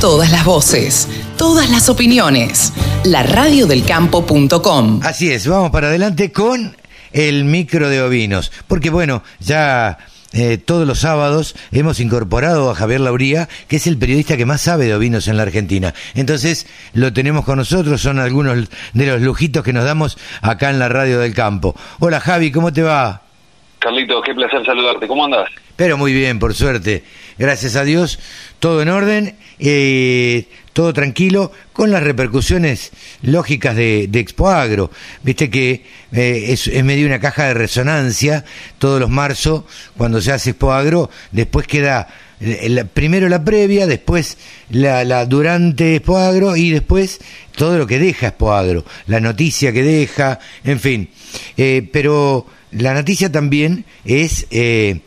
Todas las voces, todas las opiniones. La radiodelcampo.com. Así es, vamos para adelante con el micro de ovinos. Porque bueno, ya eh, todos los sábados hemos incorporado a Javier Lauría, que es el periodista que más sabe de ovinos en la Argentina. Entonces lo tenemos con nosotros, son algunos de los lujitos que nos damos acá en la radio del campo. Hola Javi, ¿cómo te va? Carlitos, qué placer saludarte. ¿Cómo andas? Pero muy bien, por suerte. Gracias a Dios, todo en orden, eh, todo tranquilo, con las repercusiones lógicas de, de Expoagro. Viste que eh, es, medio una caja de resonancia todos los marzo, cuando se hace Expoagro, después queda la, primero la previa, después la, la durante Expoagro y después todo lo que deja Expoagro, la noticia que deja, en fin. Eh, pero la noticia también es eh,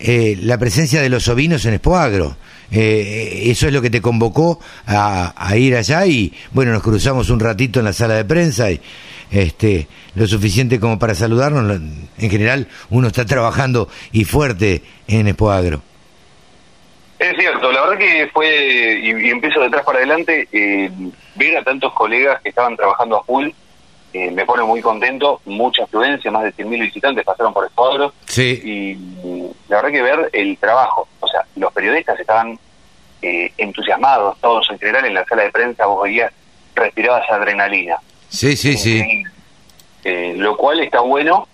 eh, la presencia de los ovinos en Expoagro. Eh, eso es lo que te convocó a, a, ir allá y bueno, nos cruzamos un ratito en la sala de prensa y este, lo suficiente como para saludarnos. En general, uno está trabajando y fuerte en Expoagro. Es cierto, la verdad que fue, y, y empiezo de atrás para adelante, eh, ver a tantos colegas que estaban trabajando a full eh, me pone muy contento, mucha afluencia, más de 100.000 visitantes pasaron por el cuadro. Sí. Y la verdad que ver el trabajo, o sea, los periodistas estaban eh, entusiasmados, todos en general en la sala de prensa, vos veías, respirabas adrenalina. Sí, sí, sí. Eh, lo cual está bueno.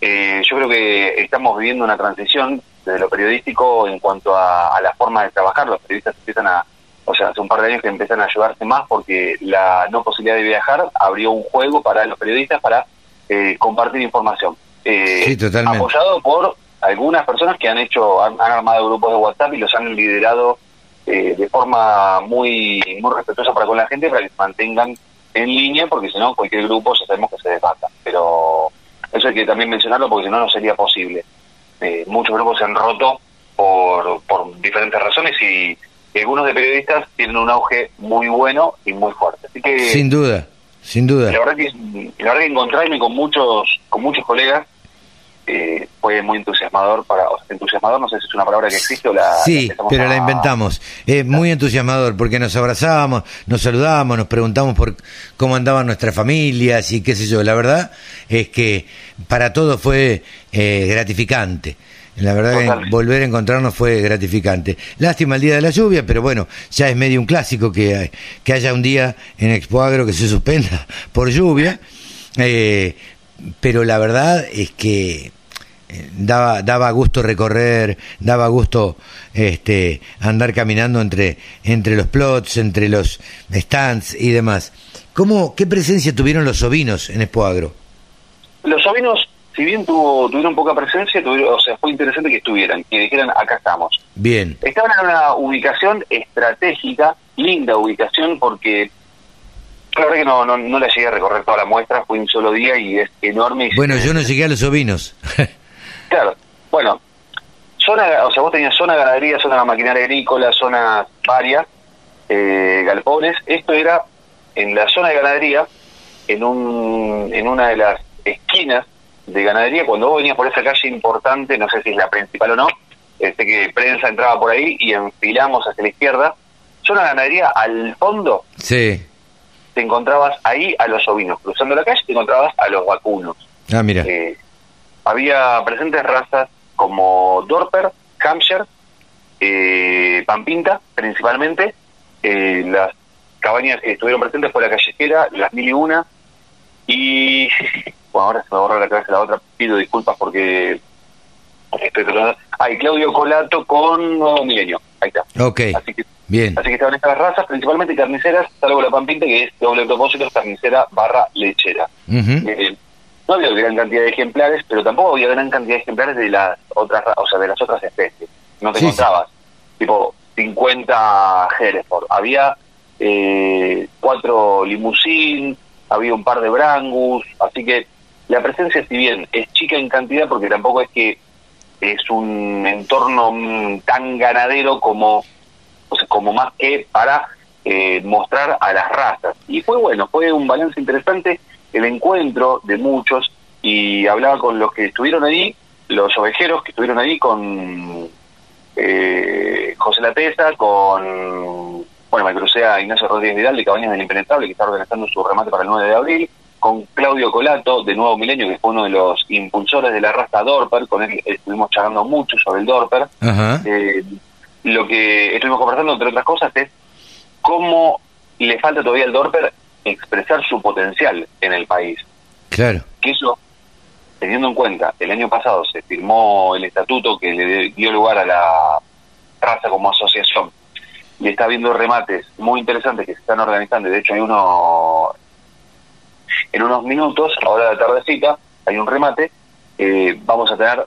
yo creo que estamos viviendo una transición desde lo periodístico en cuanto a, a la forma de trabajar. Los periodistas empiezan a, o sea, hace un par de años que empiezan a ayudarse más porque la no posibilidad de viajar abrió un juego para los periodistas para eh, compartir información. Eh, sí, totalmente. Apoyado por algunas personas que han hecho, han, han armado grupos de WhatsApp y los han liderado eh, de forma muy, muy respetuosa para con la gente para que se mantengan en línea, porque si no, cualquier grupo ya sabemos que se desbata. Pero eso hay que también mencionarlo porque si no, no sería posible. Eh, muchos grupos se han roto por, por diferentes razones y y algunos de periodistas tienen un auge muy bueno y muy fuerte. Así que sin duda, sin duda. La verdad que, la verdad que encontrarme con muchos con muchos colegas eh, fue muy entusiasmador para o sea, entusiasmador no sé si es una palabra que existe o la sí la pero a... la inventamos eh, muy entusiasmador porque nos abrazábamos nos saludábamos nos preguntamos por cómo andaban nuestras familias y qué sé yo la verdad es que para todos fue eh, gratificante la verdad que volver a encontrarnos fue gratificante. Lástima el día de la lluvia, pero bueno, ya es medio un clásico que, que haya un día en Expoagro que se suspenda por lluvia. Eh, pero la verdad es que daba, daba gusto recorrer, daba gusto este, andar caminando entre, entre los plots, entre los stands y demás. ¿Cómo, ¿Qué presencia tuvieron los ovinos en Expoagro? Los ovinos si bien tuvo, tuvieron poca presencia, tuvieron, o sea, fue interesante que estuvieran, que dijeran, acá estamos. Bien. Estaban en una ubicación estratégica, linda ubicación, porque la verdad que no, no, no la llegué a recorrer toda la muestra, fue un solo día y es enorme. Y bueno, yo no llegué a los ovinos. claro, bueno, zona, o sea, vos tenías zona ganadería, zona maquinaria agrícola, zonas varias, eh, galpones. Esto era en la zona de ganadería, en, un, en una de las esquinas de ganadería, cuando vos venías por esa calle importante, no sé si es la principal o no, este que prensa entraba por ahí y enfilamos hacia la izquierda, zona ganadería al fondo, sí. Te encontrabas ahí a los ovinos, cruzando la calle te encontrabas a los vacunos. Ah, mira. Eh, había presentes razas como Dorper, Hampshire, eh, Pampinta, principalmente, eh, las cabañas que estuvieron presentes fue la callejera, las mil y una, y bueno, ahora se me borra la cabeza la otra, pido disculpas porque estoy tratando. Hay Claudio Colato con Nuevo Milenio, ahí está. Ok, así que, bien. Así que estaban estas razas, principalmente carniceras, salvo la Pampinta, que es doble propósito, carnicera barra lechera. Uh -huh. eh, no había gran cantidad de ejemplares, pero tampoco había gran cantidad de ejemplares de las otras, o sea, de las otras especies. No te Sí, encontrabas, tipo 50 Hereford. Había eh, cuatro limusín, había un par de Brangus, así que la presencia, si bien es chica en cantidad, porque tampoco es que es un entorno mm, tan ganadero como, o sea, como más que para eh, mostrar a las razas. Y fue bueno, fue un balance interesante el encuentro de muchos y hablaba con los que estuvieron ahí, los ovejeros que estuvieron ahí con eh, José Latesa, con bueno, me crucé a Ignacio Rodríguez Vidal de Cabañas del Impenetrable, que está organizando su remate para el 9 de abril, con Claudio Colato de Nuevo Milenio, que fue uno de los impulsores de la raza Dorper, con él estuvimos charlando mucho sobre el Dorper. Eh, lo que estuvimos conversando, entre otras cosas, es cómo le falta todavía al Dorper expresar su potencial en el país. Claro. Que eso, teniendo en cuenta, el año pasado se firmó el estatuto que le dio lugar a la raza como asociación y está habiendo remates muy interesantes que se están organizando. De hecho, hay uno en unos minutos, ahora de tardecita, hay un remate. Eh, vamos a tener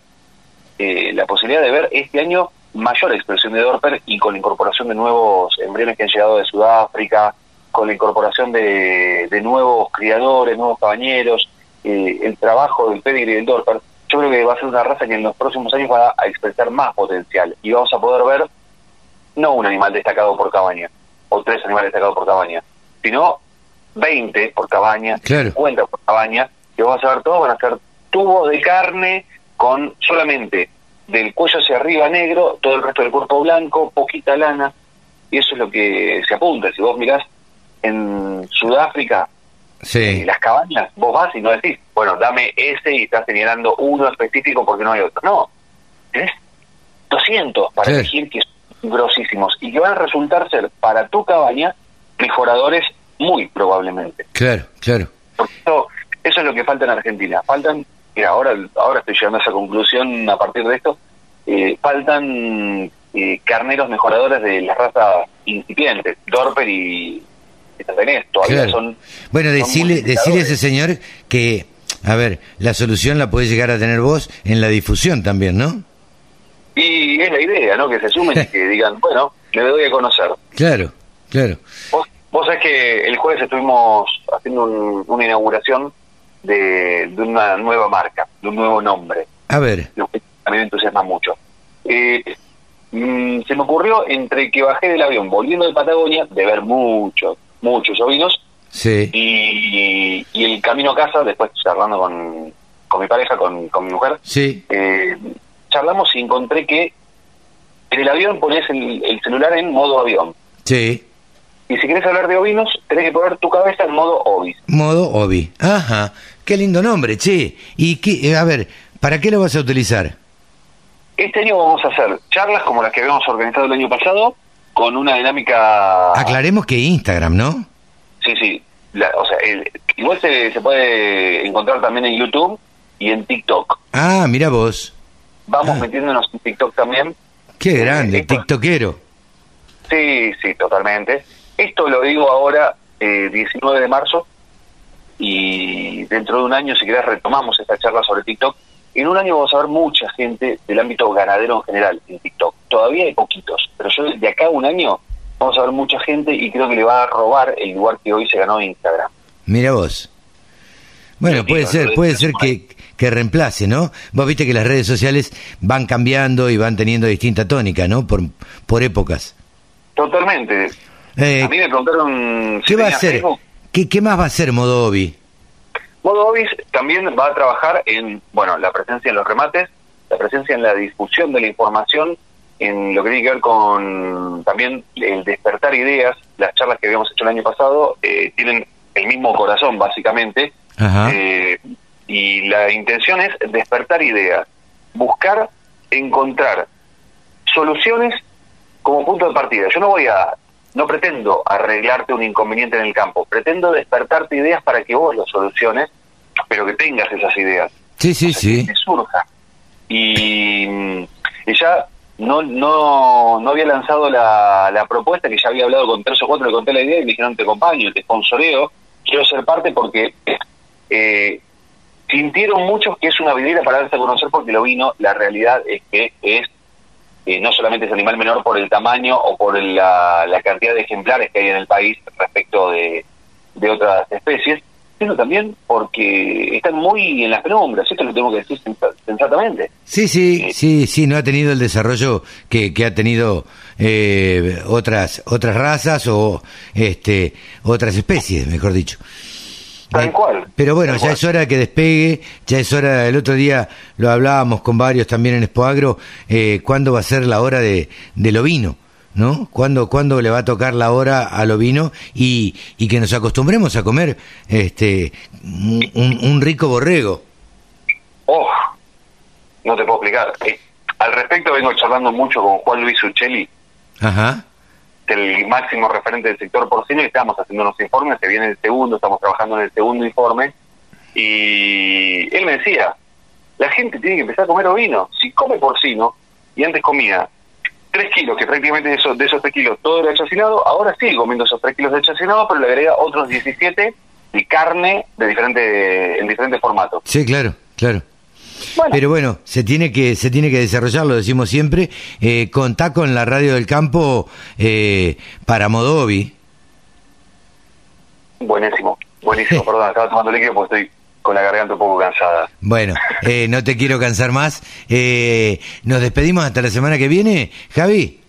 eh, la posibilidad de ver este año mayor expresión de Dorper y con la incorporación de nuevos embriones que han llegado de Sudáfrica, con la incorporación de, nuevos criadores, nuevos cabañeros, eh, el trabajo del pedigree del Dorper. Yo creo que va a ser una raza que en los próximos años va a expresar más potencial y vamos a poder ver no un animal destacado por cabaña, o tres animales destacados por cabaña, sino 20 por cabaña, claro. 50 por cabaña, que vamos a ver todos, van a ser tubos de carne con solamente del cuello hacia arriba negro, todo el resto del cuerpo blanco, poquita lana, y eso es lo que se apunta. Si vos mirás en Sudáfrica, sí. Eh, las cabañas, vos vas y no decís, bueno, dame ese y estás señalando uno específico porque no hay otro. No, tenés 200 para elegir que grosísimos y que van a resultar ser para tu cabaña mejoradores muy probablemente. Claro, claro. eso, eso es lo que falta en Argentina. Faltan, mira, ahora, ahora estoy llegando a esa conclusión a partir de esto, eh, faltan eh, carneros mejoradores de las razas incipientes, Dorper y, tenés, todavía son... Bueno, decirle, decirle a ese señor que, a ver, la solución la puedes llegar a tener vos en la difusión también, ¿no? Y es la idea, ¿no? Que se sumen y que digan, bueno, le doy a conocer. Claro, claro. Vos, vos sabés que el jueves estuvimos haciendo una inauguración de, una nueva marca, de un nuevo nombre. A ver. Lo que a mí me entusiasma mucho. Eh, mm, se me ocurrió entre que bajé del avión volviendo de Patagonia, de ver muchos, muchos ovinos, sí. y, y, el camino a casa, después charlando con, con mi pareja, con, con mi mujer, sí. eh, charlamos y encontré que en el avión pones el, celular en modo avión. Sí. Y si quieres hablar de ovinos, tenés que poner tu cabeza en modo ovis. Modo ovi. Ajá. Qué lindo nombre, che. Y qué, eh, a ver, ¿para qué lo vas a utilizar? Este año vamos a hacer charlas como las que habíamos organizado el año pasado, con una dinámica... Aclaremos que Instagram, ¿no? Sí, sí. o sea, igual se, se puede encontrar también en YouTube y en TikTok. Ah, mira vos vamos ah. metiéndonos en TikTok también. Qué grande, tiktokero. Sí, sí, totalmente. Esto lo digo ahora, eh, 19 de marzo, y dentro de un año, si querés, retomamos esta charla sobre TikTok. En un año vamos a ver mucha gente del ámbito ganadero en general en TikTok. Todavía hay poquitos, pero yo de acá a un año vamos a ver mucha gente y creo que le va a robar el lugar que hoy se ganó en Instagram. Mira vos. Bueno, puede ser, puede ser que, que reemplace, ¿no? Vos viste que las redes sociales van cambiando y van teniendo distinta tónica, ¿no? Por, por épocas. Totalmente. Eh, a mí me preguntaron... ¿Qué va a hacer? ¿Qué, ¿Qué más va a hacer Modovi? También va a trabajar en, bueno, la presencia en los remates, la presencia en la difusión de la información, en lo que tiene que ver con también el despertar ideas. Las charlas que habíamos hecho el año pasado eh, tienen el mismo corazón, básicamente. Eh, y la intención es despertar ideas, buscar encontrar soluciones como punto de partida. Yo no voy a, no pretendo arreglarte un inconveniente en el campo, pretendo despertarte ideas para que vos lo soluciones, pero que tengas esas ideas. Sí, sí, sí. Que surja. Y, ya no, no, no había lanzado la, la propuesta, que ya había hablado con tres o cuatro, le conté la idea y me dijeron, te acompaño, te sponsoreo, quiero ser parte porque eh, sintieron muchos que es una vidriera para darse a conocer porque lo vino, la realidad es que es eh, no solamente es animal menor por el tamaño o por la, cantidad de ejemplares que hay en el país respecto de, otras especies, sino también porque están muy en las penumbras, esto lo tengo que decir sensatamente. Sí, sí, eh, sí, sí, no ha tenido el desarrollo que, que ha tenido eh, otras otras razas o este otras especies, mejor dicho. Tal cual. Pero bueno, ya es hora que despegue, ya es hora, el otro día lo hablábamos con varios también en Expoagro, eh, cuándo va a ser la hora de, del ovino, ¿no? ¿Cuándo, ¿Cuándo le va a tocar la hora al ovino y, y que nos acostumbremos a comer este un, un rico borrego? Oh, no te puedo explicar. Eh, al respecto vengo charlando mucho con Juan Luis Uccelli, Ajá. El máximo referente del sector porcino, y estamos haciendo unos informes, se viene el segundo, estamos trabajando en el segundo informe, y él me decía, la gente tiene que empezar a comer ovino. Si come porcino, y antes comía 3 kilos, que prácticamente de esos, de esos 3 kilos todo era chacinado, ahora sigue comiendo esos 3 kilos de chacinado, pero le agrega otros 17 de carne de diferente, en diferentes formatos. Sí, claro, claro. Bueno, Pero bueno, se tiene que se tiene que desarrollar, lo decimos siempre. Eh, contá con la radio del campo eh, para Modovi. buenísimo, buenísimo, perdón, estaba tomando líquido porque estoy con la garganta un poco cansada. Bueno, eh, no te quiero cansar más. Eh, Nos despedimos hasta la semana que viene, Javi.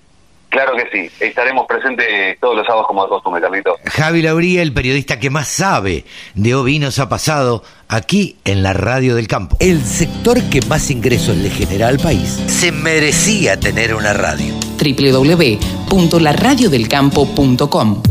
Claro que sí, estaremos presentes todos los sábados como de costumbre, Carlito. Javi Lauría, el periodista que más sabe de ovinos, ha pasado aquí en la radio del campo. El sector que más ingresos le genera al país se merecía tener una radio. www.laradiodelcampo.com